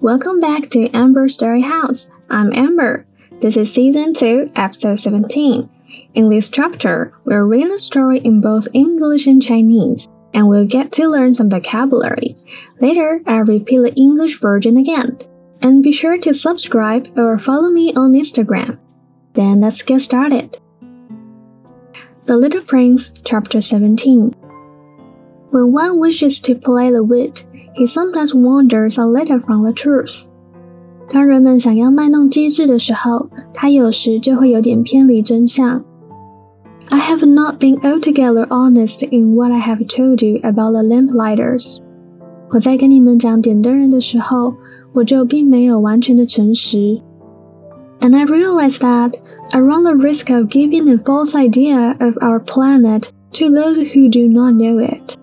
Welcome back to Amber Story House. I'm Amber. This is season 2, episode 17. In this chapter, we'll read the story in both English and Chinese, and we'll get to learn some vocabulary. Later, I'll repeat the English version again. And be sure to subscribe or follow me on Instagram. Then let's get started. The Little Prince, Chapter 17. When one wishes to play the wit, he sometimes wanders a little from the truth. 当人们想要卖弄机智的时候，他有时就会有点偏离真相。I have not been altogether honest in what I have told you about the lamplighters。我在跟你们讲点灯人的时候，我就并没有完全的诚实。And I realize that I run the risk of giving a false idea of our planet to those who do not know it。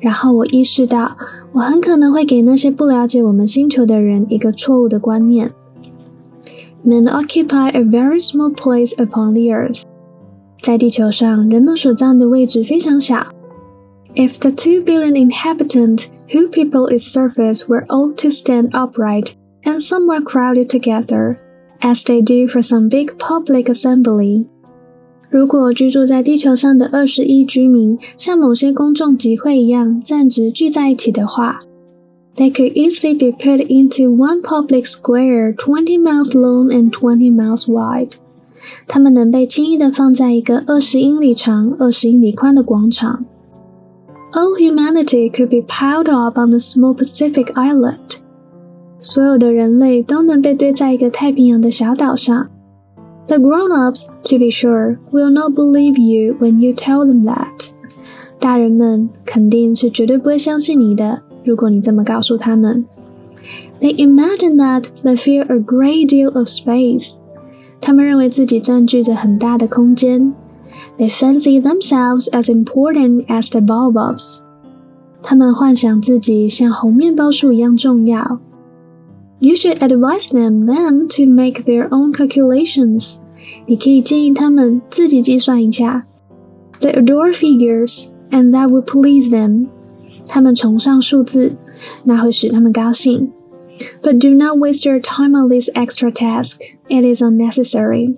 然后我意识到，我很可能会给那些不了解我们星球的人一个错误的观念。Men occupy a very small place upon the earth。在地球上，人们所占的位置非常小。If the two billion inhabitants who people its surface were all to stand upright and somewhere crowded together, as they do for some big public assembly, 如果居住在地球上的二十亿居民像某些公众集会一样站直聚在一起的话，they could easily be put into one public square twenty miles long and twenty miles wide。他们能被轻易地放在一个二十英里长、二十英里宽的广场。All humanity could be piled up on the small Pacific island。所有的人类都能被堆在一个太平洋的小岛上。The grown-ups, to be sure, will not believe you when you tell them that. that。大人们肯定是绝对不会相信你的，如果你这么告诉他们。They imagine that they fill a great deal of space they fancy themselves as important as the baobabs。他们幻想自己像猴面包树一样重要。You should advise them then to make their own calculations。你可以建议他们自己计算一下。They adore figures, and that would please them. 他们崇尚数字，那会使他们高兴。But do not waste your time on this extra task. It is unnecessary.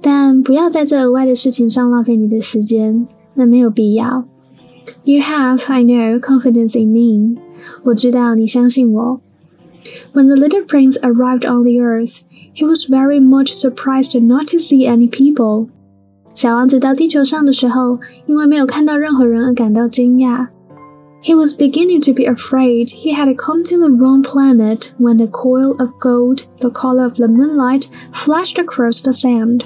但不要在这额外的事情上浪费你的时间，那没有必要。You have, I know, confidence in me. 我知道你相信我。when the little prince arrived on the earth, he was very much surprised not to see any people. 小王子到地球上的时候，因为没有看到任何人而感到惊讶。He was beginning to be afraid he had come to the wrong planet when a coil of gold, the color of the moonlight, flashed across the sand.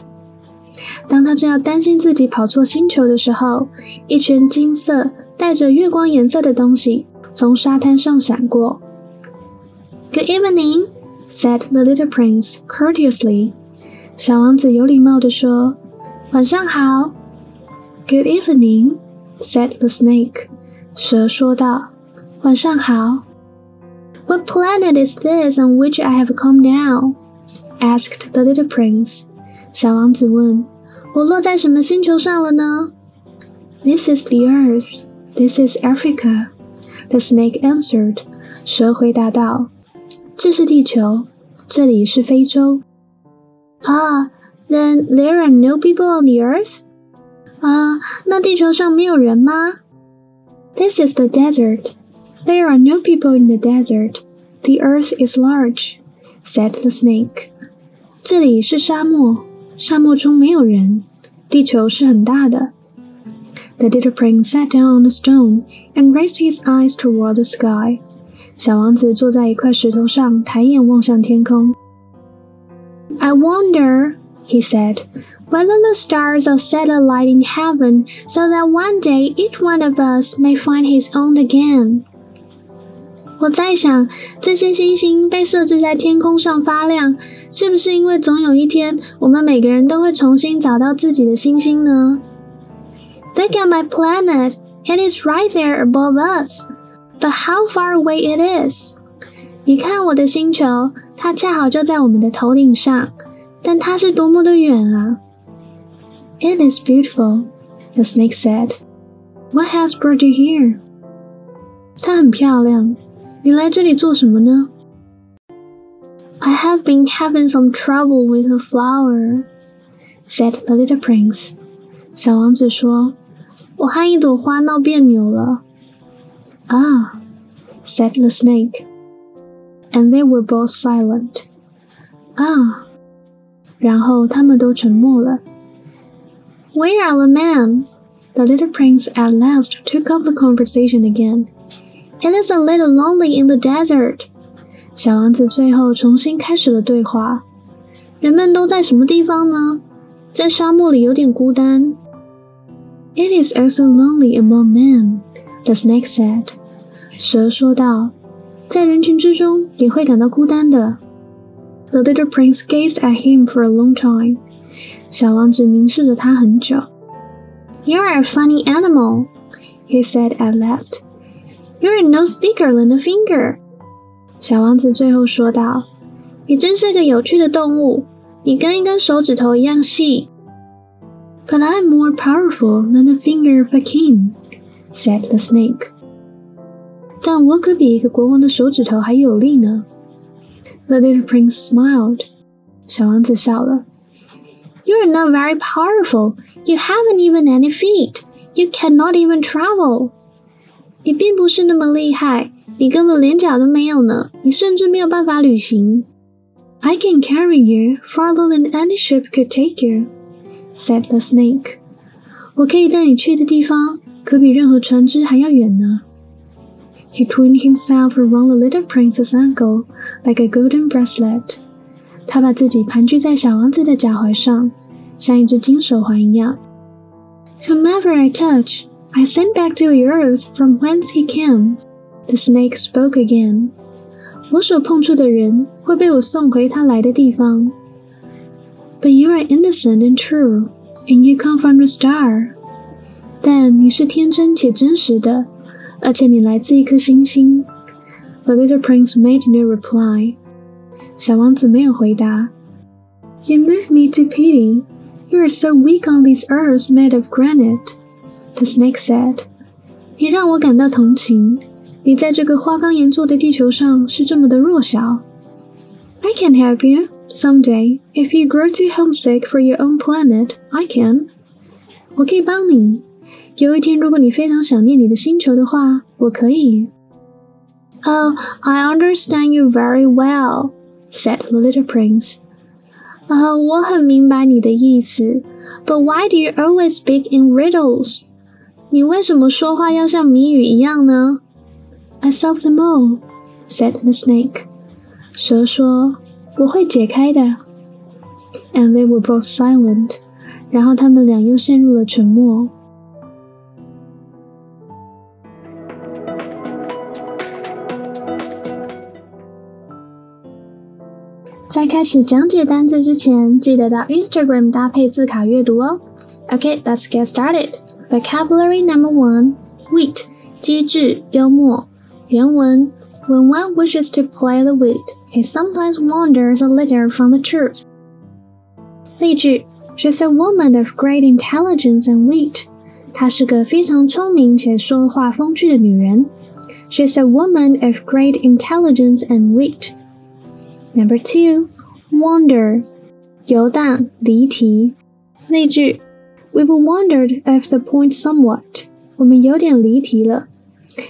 当他正要担心自己跑错星球的时候，一圈金色、带着月光颜色的东西从沙滩上闪过。 Good evening, said the little prince courteously. 小王子有礼貌地说：“晚上好。” Good evening, said the snake. 蛇说道：“晚上好。” What planet is this on which I have come down? asked the little prince. 小王子问：“我落在什么星球上了呢？” This is the earth. This is Africa. The snake answered. 蛇回答道。 这是地球，这里是非洲。啊，Then there are no people on the earth？啊，那地球上没有人吗？This is the desert. There are no people in the desert. The earth is large," said the snake. 这里是沙漠，沙漠中没有人，地球是很大的。The little prince sat down on a stone and raised his eyes toward the sky. 小王子坐在一块石头上，抬眼望向天空。I wonder, he said, whether the stars are set alight in heaven so that one day each one of us may find his own again. 我在想，这些星星被设置在天空上发亮，是不是因为总有一天，我们每个人都会重新找到自己的星星呢？Look at my planet. It is right there above us. But how far away it is？你看我的星球，它恰好就在我们的头顶上，但它是多么的远啊！It is beautiful, the snake said. What has brought you here? 它很漂亮。你来这里做什么呢 I have been having some trouble with a flower, said the little prince. 小王子说：“我和一朵花闹别扭了。” Ah, said the snake. And they were both silent. Ah. 然后他们都沉默了。Where are the men? The little prince at last took up the conversation again. It is a little lonely in the desert. 小王子最后重新开始了对话。人们都在什么地方呢？在沙漠里有点孤单。It is also lonely among men, the snake said. 蛇说道：“在人群之中也会感到孤单的。” The little prince gazed at him for a long time. 小王子凝视着他很久。You're a funny animal, he said at last. You're no thicker than a finger. 小王子最后说道：“你真是个有趣的动物，你跟一根手指头一样细。” But I'm more powerful than the finger of a king, said the snake. 但我可比一个国王的手指头还有力呢。The little prince smiled. 小王子笑了。You're not very powerful. You haven't even any feet. You cannot even travel. 你并不是那么厉害，你根本连脚都没有呢。你甚至没有办法旅行。I can carry you farther than any ship could take you, said the snake. 我可以带你去的地方， 可比任何船只还要远呢。he twined himself around the little prince's ankle like a golden bracelet. 他把自己盘踞在小王子的脚踝上，像一只金手环一样。Whomever I touch, I send back to the earth from whence he came. The snake spoke again. 我所碰触的人会被我送回他来的地方。But you are innocent and true, and you come from the star. 但你是天真且真实的。而且你来自一颗星星。The little prince made no reply. 小王子没有回答。You move me to pity. You are so weak on this earth made of granite. The snake said. 你让我感到同情。你在这个花岗岩做的地球上是这么的弱小。I can help you someday if you grow too homesick for your own planet. I can. 我可以帮你。 有一天，如果你非常想念你的星球的话，我可以。Oh, I understand you very well," said the little prince. 啊，我很明白你的意思。But why do you always speak in riddles? 你为什么说话要像谜语一样呢？I solve them all," said the snake. 蛇说：“我会解开的。” And they were both silent. 然后他们俩又陷入了沉默。 在开始讲解单词之前，记得到 Instagram 搭配字卡阅读哦。Okay, let's get started. Vocabulary number one: wit，机智、幽默。原文：When one wishes to play the wit, he sometimes wanders a little from the truth. 例句：She's a woman of great intelligence and wit. 她是个非常聪明且说话风趣的女人。She's a woman of great intelligence and wit. Number two, wander，游荡、离题。例句：We've wandered off the point somewhat。我们有点离题了。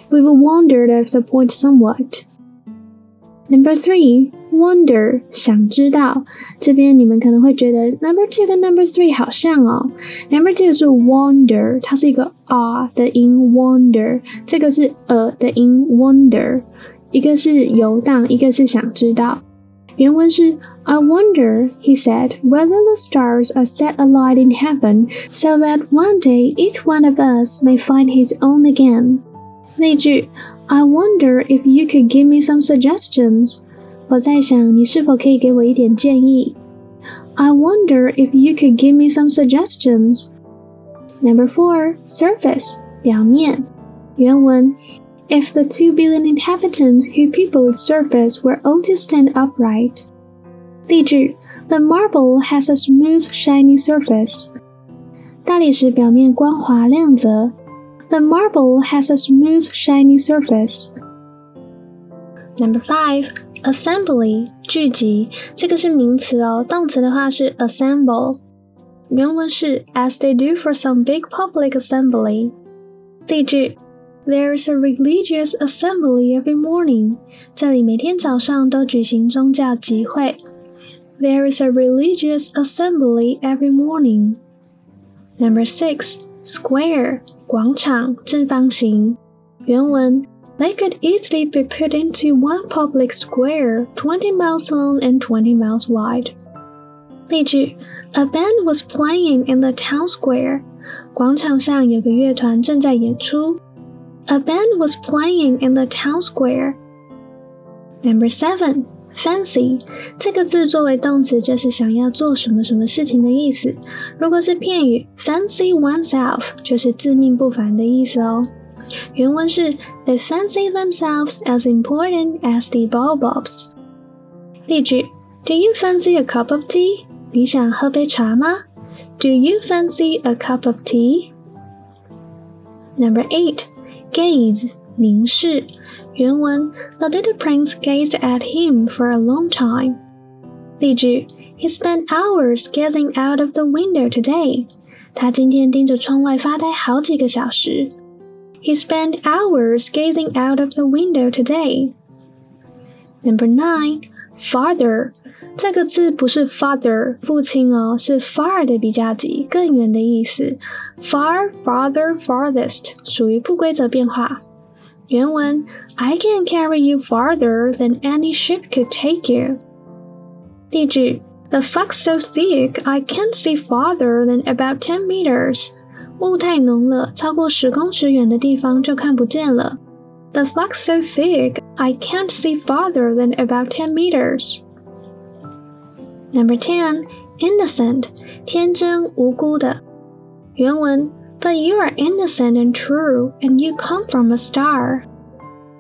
We've wandered off the point somewhat。Number three, wonder，想知道。这边你们可能会觉得 number two 跟 number three 好像哦。Number two 是 wonder，它是一个 r 的音，wonder，这个是 a 的音，wonder。一个是游荡，一个是想知道。 原文是 I wonder, he said, whether the stars are set alight in heaven so that one day each one of us may find his own again. 例句 I wonder if you could give me some suggestions. 我在想你是否可以给我一点建议。I wonder if you could give me some suggestions. Number four, surface 表面。原文 if the two billion inhabitants who people its surface were all to stand upright. 例句：The marble has a smooth, shiny surface. 大理石表面光滑亮泽。The marble has a smooth, shiny surface. Number five, Assembly 聚集，这个是名词哦，动词的话是 assemble。原文是 As they do for some big public assembly。例句 ：There is a religious assembly every morning。这里每天早上都举行宗教集会。There is a religious assembly every morning. Number six, square 广场正方形。原文 They could easily be put into one public square, 20 miles long and 20 miles wide. 例句：A band was playing in the town square. 广场上有个乐团正在演出。 A band was playing in the town square. Number seven, fancy 这个字作为动词就是想要做什么什么事情的意思。如果是片语，fancy oneself 就是自命不凡的意思哦。原文是 They fancy themselves as important as the Baobabs。例句：Do you fancy a cup of tea？你想喝杯茶吗？Do you fancy a cup of tea? Number eight, gaze 凝视。原文：The little prince gazed at him for a long time。例句：He spent hours gazing out of the window today。他今天盯着窗外发呆好几个小时。He spent hours gazing out of the window today. Number nine, Farther 这个字不是 father 父亲哦，是 far 的比较级，更远的意思。far, farther, farthest 属于不规则变化。原文 I can carry you farther than any ship could take you。例句 The fog's so thick I can't see farther than about ten meters。雾太浓了，超过十公尺远的地方就看不见了。The fog's so thick I can't see farther than about ten meters。Number ten, innocent，天真无辜的。原文，But you are innocent and true, and you come from a star。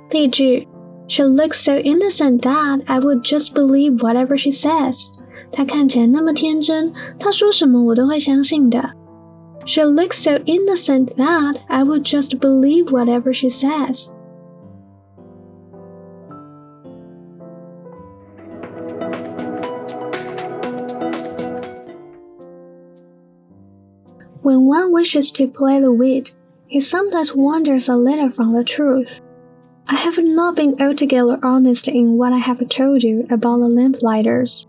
例句，She looks so innocent that I would just believe whatever she says。她看起来那么天真，她说什么我都会相信的。She looks so innocent that I would just believe whatever she says。 When one wishes to play the wit, he sometimes wanders a little from the truth. I have not been altogether honest in what I have told you about the lamplighters,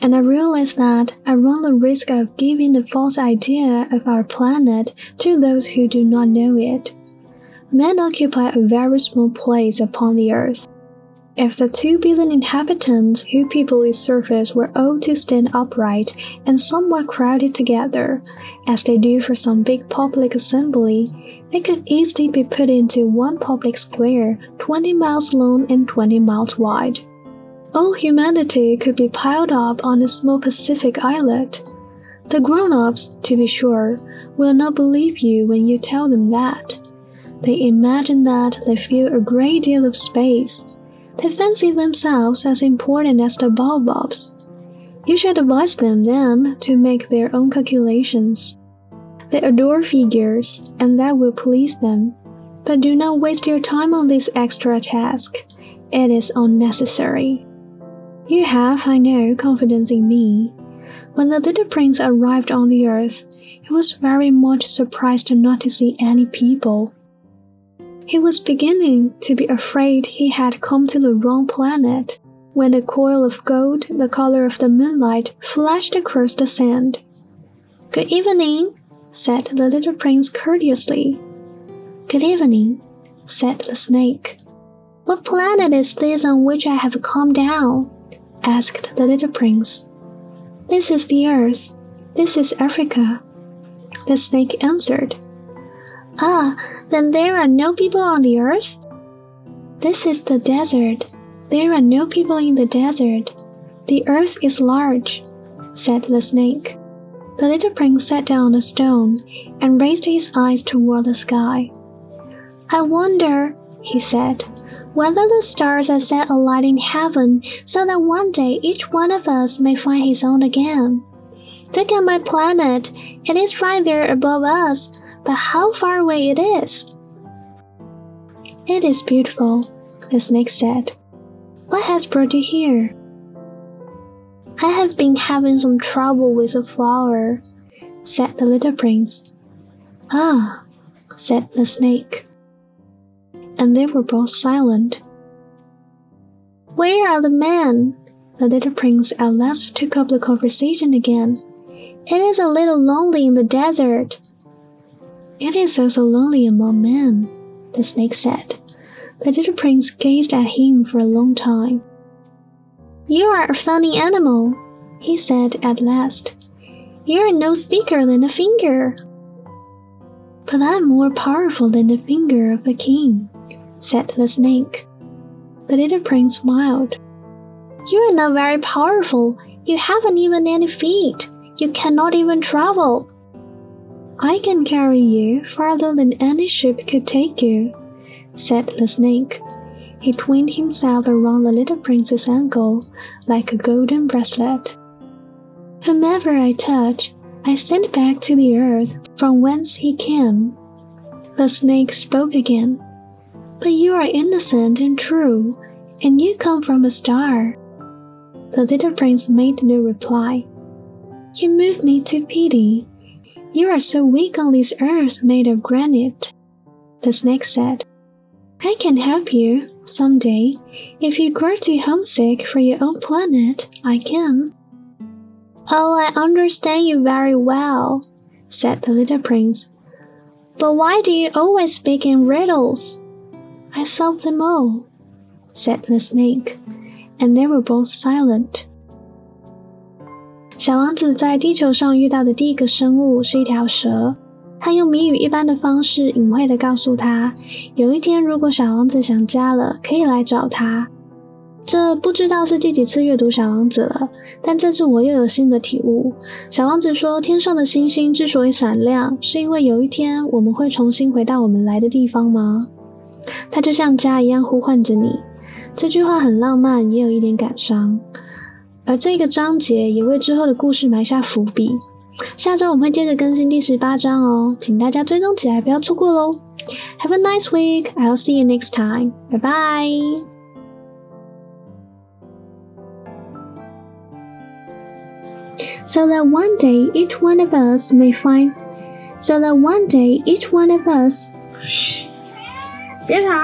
and I realize that I run the risk of giving the false idea of our planet to those who do not know it. Men occupy a very small place upon the earth. If the two billion inhabitants who people its surface were all to stand upright and somewhat crowded together, as they do for some big public assembly, they could easily be put into one public square 20 miles long and 20 miles wide. All humanity could be piled up on a small Pacific islet. The grown ups, to be sure, will not believe you when you tell them that. They imagine that they fill a great deal of space they fancy themselves as important as the baobabs. You should advise them then to make their own calculations. They adore figures, and that will please them. But do not waste your time on this extra task. It is unnecessary. You have, I know, confidence in me. When the little prince arrived on the earth, he was very much surprised not to see any people. He was beginning to be afraid he had come to the wrong planet when a coil of gold, the color of the moonlight, flashed across the sand. Good evening, said the little prince courteously. Good evening, said the snake. What planet is this on which I have come down? asked the little prince. This is the earth. This is Africa. The snake answered. Ah, then there are no people on the earth? This is the desert. There are no people in the desert. The earth is large, said the snake. The little prince sat down on a stone and raised his eyes toward the sky. I wonder, he said, whether the stars are set alight in heaven so that one day each one of us may find his own again. Look at my planet. It is right there above us, but how far away it is. It is beautiful, the snake said. What has brought you here? I have been having some trouble with a flower, said the little prince. Ah, said the snake. And they were both silent. Where are the men? The little prince at last took up the conversation again. It is a little lonely in the desert. It is also lonely among men, the snake said. The little prince gazed at him for a long time. You are a funny animal, he said at last. You are no thicker than a finger. But I'm more powerful than the finger of a king, said the snake. The little prince smiled. You are not very powerful. You haven't even any feet. You cannot even travel. I can carry you farther than any ship could take you, said the snake. He twined himself around the little prince's ankle like a golden bracelet. Whomever I touch, I send back to the earth from whence he came. The snake spoke again. But you are innocent and true, and you come from a star. The little prince made no reply. You move me to pity. You are so weak on this earth made of granite. The snake said, I can help you someday. If you grow too homesick for your own planet, I can. Oh, I understand you very well, said the little prince. But why do you always speak in riddles? I solved them all, said the snake, and they were both silent. 小王子在地球上遇到的第一个生物是一条蛇。他用谜语一般的方式隐晦的告诉他，有一天如果小王子想家了，可以来找他。这不知道是第几次阅读小王子了，但这次我又有新的体悟。小王子说，天上的星星之所以闪亮，是因为有一天我们会重新回到我们来的地方吗？它就像家一样呼唤着你。这句话很浪漫，也有一点感伤。而这个章节也为之后的故事埋下伏笔。下周我们会接着更新第十八章哦，请大家追踪起来，不要错过喽。Have a nice week. I'll see you next time. Bye bye. So that one day each one of us may find. So that one day each one of us. 别吵。